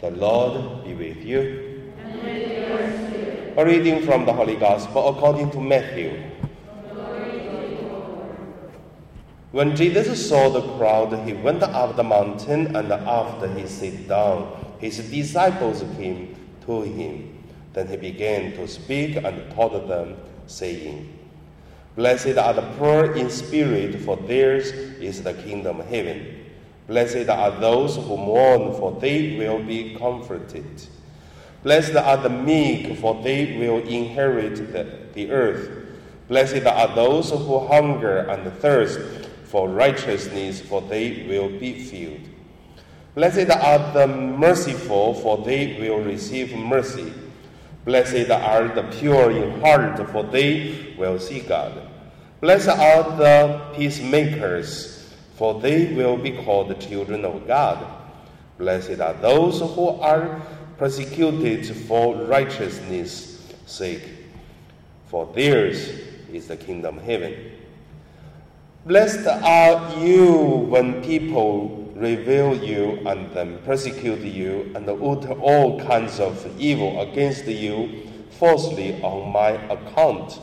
The Lord be with you. And with your spirit. A reading from the Holy Gospel according to Matthew. When Jesus saw the crowd, he went up the mountain, and after he sat down, his disciples came to him. Then he began to speak and taught them, saying, Blessed are the poor in spirit, for theirs is the kingdom of heaven. Blessed are those who mourn, for they will be comforted. Blessed are the meek, for they will inherit the, the earth. Blessed are those who hunger and thirst for righteousness, for they will be filled. Blessed are the merciful, for they will receive mercy. Blessed are the pure in heart, for they will see God. Blessed are the peacemakers for they will be called the children of God. Blessed are those who are persecuted for righteousness' sake, for theirs is the kingdom of heaven. Blessed are you when people revile you and then persecute you and utter all kinds of evil against you falsely on my account.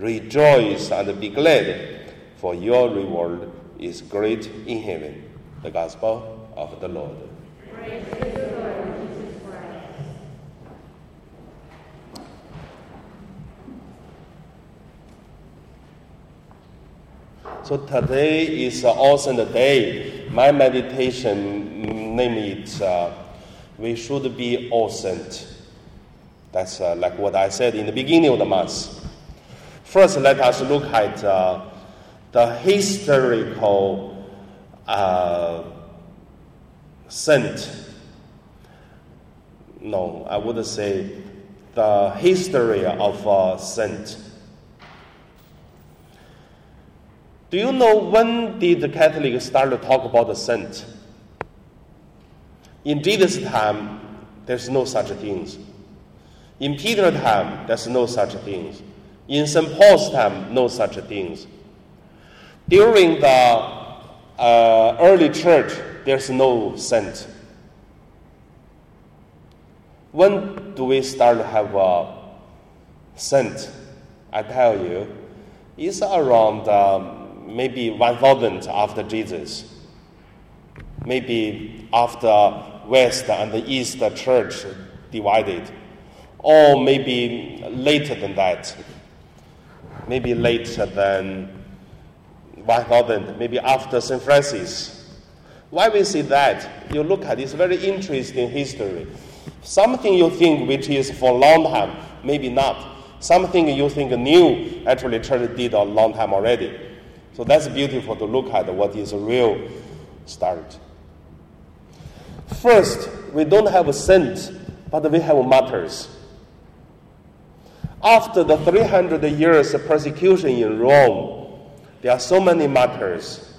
Rejoice and be glad, for your reward is great in heaven. The Gospel of the Lord. So today is an awesome day. My meditation name it uh, "We should be awesome." That's uh, like what I said in the beginning of the mass. First, let us look at uh, the historical uh, saint. No, I would say the history of a saint. Do you know when did the Catholics start to talk about the saint? In Jesus' time, there's no such things. In Peter's time, there's no such things. In St. Paul's time, no such things. During the uh, early church, there's no saint. When do we start to have a saint? I tell you, it's around um, maybe 1000 after Jesus. Maybe after West and the East church divided. Or maybe later than that. Maybe later than 1000, maybe after St. Francis. Why we say that? You look at this very interesting history. Something you think which is for a long time, maybe not. Something you think new, actually church did a long time already. So that's beautiful to look at what is a real start. First, we don't have a saint, but we have martyrs. After the 300 years of persecution in Rome, there are so many martyrs,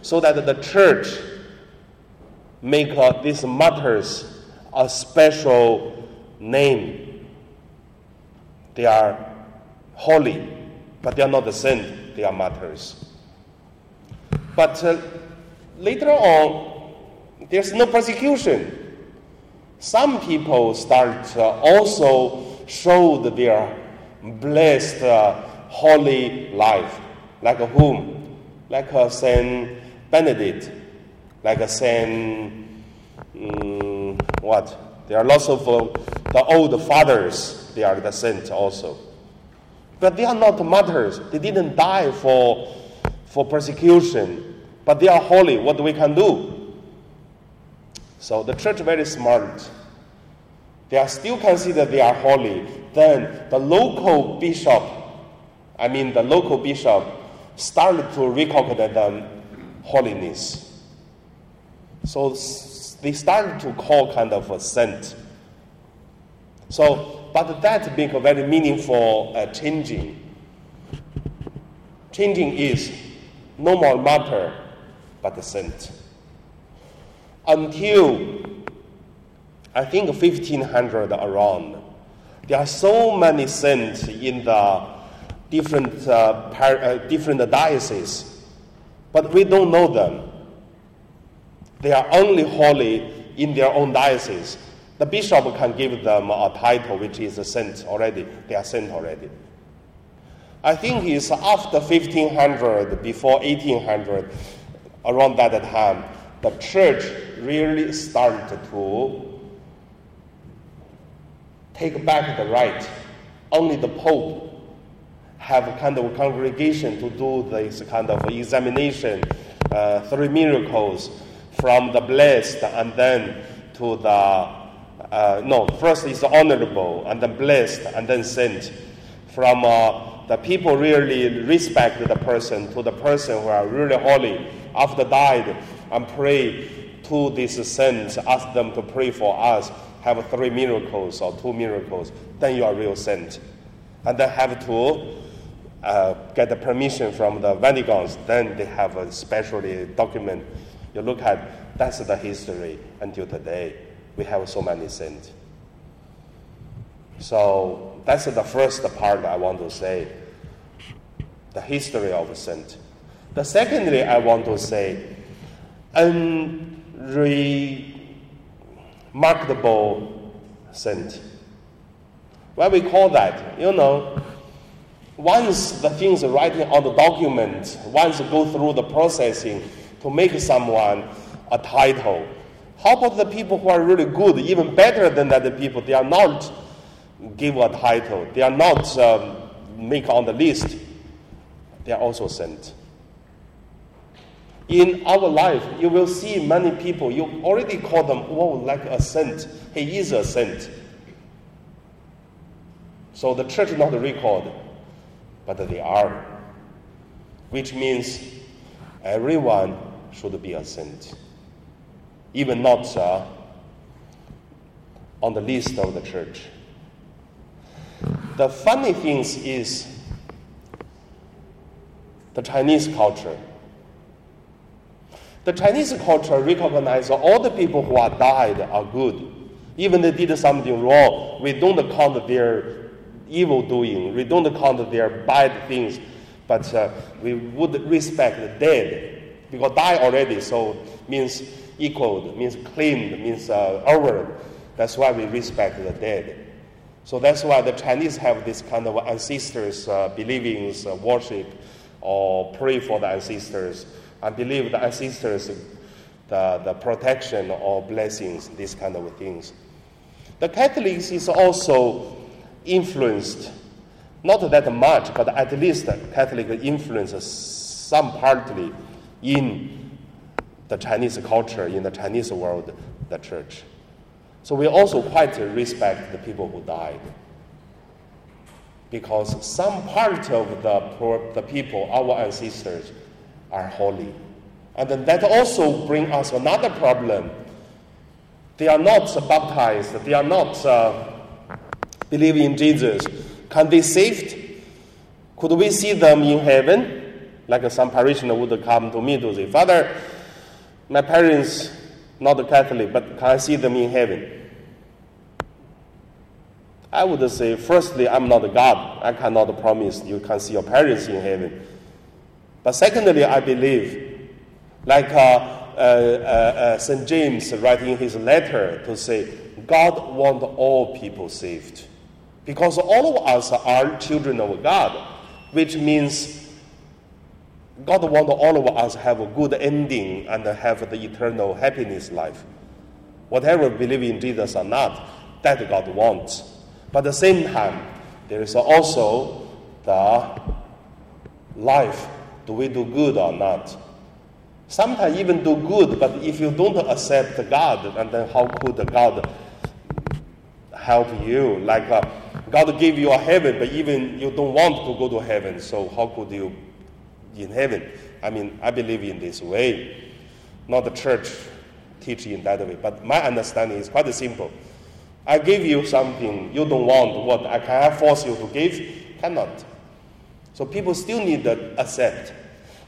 so that the church make uh, these martyrs a special name. They are holy, but they are not the saint, they are martyrs. But uh, later on, there's no persecution. Some people start uh, also show their blessed, uh, holy life. Like a whom? Like a Saint Benedict, like a Saint um, what? There are lots of uh, the old fathers. They are the saints also, but they are not martyrs. They didn't die for for persecution, but they are holy. What we can do? So the church very smart. They are still considered they are holy. Then the local bishop, I mean the local bishop started to recognize them holiness. So they started to call kind of a saint. So, but that being a very meaningful uh, changing. Changing is no more martyr, but a saint. Until I think 1500 around, there are so many saints in the different, uh, par- uh, different dioceses, but we don't know them. They are only holy in their own diocese, The bishop can give them a title which is a saint already. They are saint already. I think it's after 1500, before 1800, around that time, the church really started to take back the right. Only the Pope have a kind of congregation to do this kind of examination, uh, three miracles from the blessed and then to the, uh, no, first is honorable and then blessed and then saint. From uh, the people really respect the person to the person who are really holy after died and pray to these saints, ask them to pray for us, have three miracles or two miracles, then you are real saint. And then have to uh, get the permission from the Vaticans, then they have a specially document. You look at, that's the history until today. We have so many saints. So that's the first part I want to say, the history of saint. The secondly, I want to say, unremarkable saint. Why we call that? You know, once the things are writing on the document, once go through the processing to make someone a title, how about the people who are really good, even better than that The people? They are not give a title. They are not um, make on the list. They are also sent. In our life, you will see many people. You already call them, oh, like a saint. He is a saint. So the church not record but they are. Which means everyone should be a saint, even not uh, on the list of the church. The funny thing is the Chinese culture. The Chinese culture recognizes all the people who are died are good. Even they did something wrong, we don't count their evil doing. We don't count their bad things, but uh, we would respect the dead because die already. So means equaled, means cleaned, means uh, over. That's why we respect the dead. So that's why the Chinese have this kind of ancestors uh, believings, uh, worship, or pray for the ancestors, and believe the ancestors, the, the protection or blessings, these kind of things. The Catholics is also influenced, not that much, but at least Catholic influence some partly in the Chinese culture, in the Chinese world, the church. So we also quite respect the people who died. Because some part of the, the people, our ancestors, are holy. And that also brings us another problem. They are not baptized, they are not uh, believe in Jesus, can they saved? Could we see them in heaven? Like some parishioner would come to me to say, Father, my parents not Catholic, but can I see them in heaven? I would say, firstly, I'm not God. I cannot promise you can see your parents in heaven. But secondly, I believe, like uh, uh, uh, uh St. James writing his letter to say, God wants all people saved. Because all of us are children of God, which means God wants all of us have a good ending and have the eternal happiness life. Whatever believe in Jesus or not, that God wants. But at the same time, there is also the life. Do we do good or not? Sometimes even do good, but if you don't accept God, and then how could God help you? Like uh, God gave you a heaven, but even you don't want to go to heaven, so how could you in heaven? I mean, I believe in this way. Not the church teach in that way, but my understanding is quite simple. I give you something you don't want, what I can force you to give? Cannot. So people still need to accept.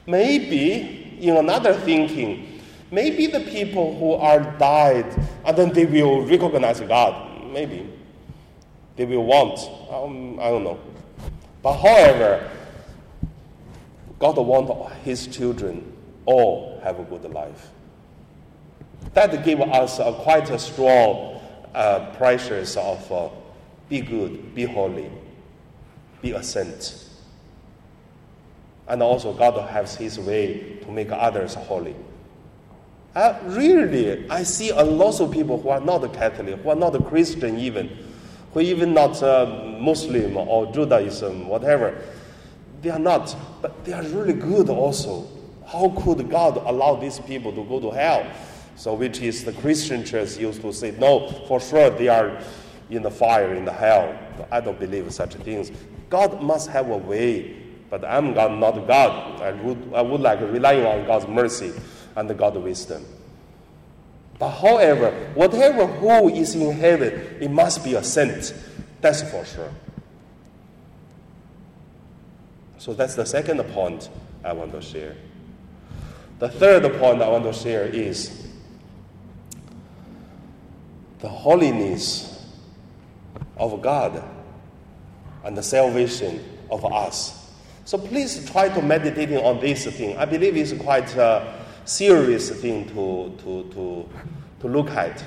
Maybe in another thinking, maybe the people who are died and then they will recognize God. Maybe they will want. Um, I don't know. But however, God wants His children all have a good life. That gave us a quite a strong uh, pressures of uh, be good, be holy, be a saint. And also, God has His way to make others holy. I really, I see a lot of people who are not Catholic, who are not Christian even, who even not uh, Muslim or Judaism, whatever. They are not, but they are really good also. How could God allow these people to go to hell? So, which is the Christian church used to say, no, for sure they are in the fire, in the hell. I don't believe such things. God must have a way, but I'm God, not God. I would, I would like relying on God's mercy and God's wisdom. But however, whatever who is in heaven, it must be a saint. That's for sure. So that's the second point I want to share. The third point I want to share is the holiness of God and the salvation of us. So please try to meditate on this thing. I believe it's quite a serious thing to, to, to, to look at.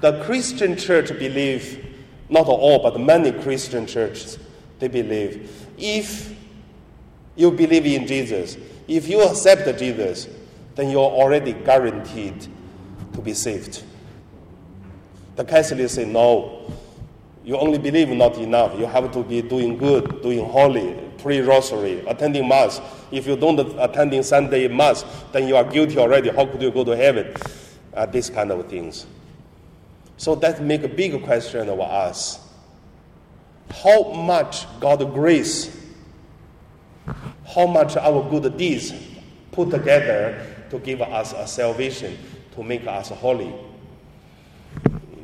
The Christian church believe, not all, but many Christian churches, they believe if you believe in Jesus, if you accept Jesus, then you're already guaranteed to be saved. The Catholics say, no, you only believe not enough. You have to be doing good, doing holy, pray rosary, attending Mass. If you don't attending Sunday Mass, then you are guilty already. How could you go to heaven? Uh, these kind of things. So that make a big question of us. How much God's grace, how much our good deeds put together to give us a salvation, to make us holy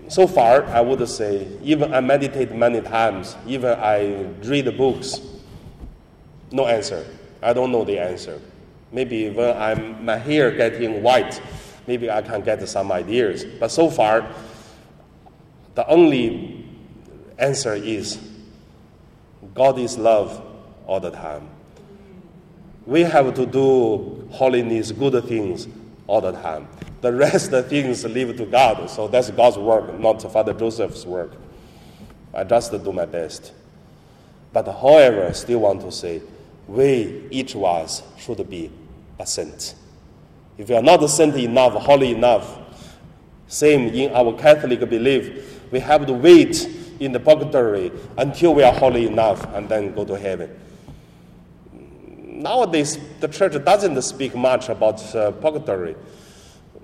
so far, I would say, even I meditate many times, even I read books, no answer. I don't know the answer. Maybe when I'm, my hair getting white, maybe I can get some ideas. But so far, the only answer is God is love all the time. We have to do holiness, good things all the time. The rest of things leave to God. So that's God's work, not Father Joseph's work. I just do my best. But however, I still want to say, we, each of us, should be a saint. If we are not saint enough, holy enough, same in our Catholic belief, we have to wait in the purgatory until we are holy enough and then go to heaven. Nowadays, the church doesn't speak much about uh, purgatory.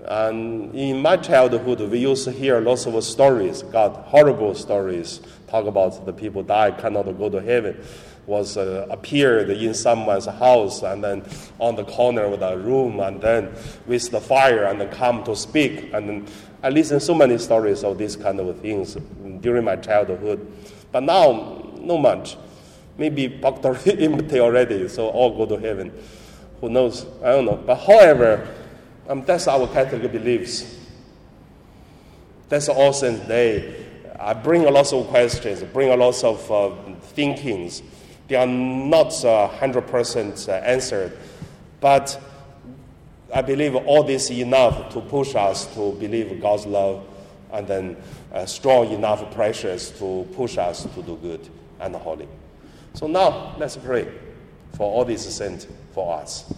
And in my childhood, we used to hear lots of stories, God, horrible stories, talk about the people die, cannot go to heaven, was uh, appeared in someone's house and then on the corner of the room and then with the fire and then come to speak. And I listened so many stories of these kind of things during my childhood. But now, no much. Maybe Dr. empty already, so all go to heaven. Who knows? I don't know. But however, um, that's our Catholic beliefs. That's all. also they. I bring a lot of questions, bring a lot of uh, thinkings. They are not uh, 100% uh, answered, but I believe all this is enough to push us to believe God's love and then uh, strong enough pressures to push us to do good and holy. So now let's pray for all these saints for us.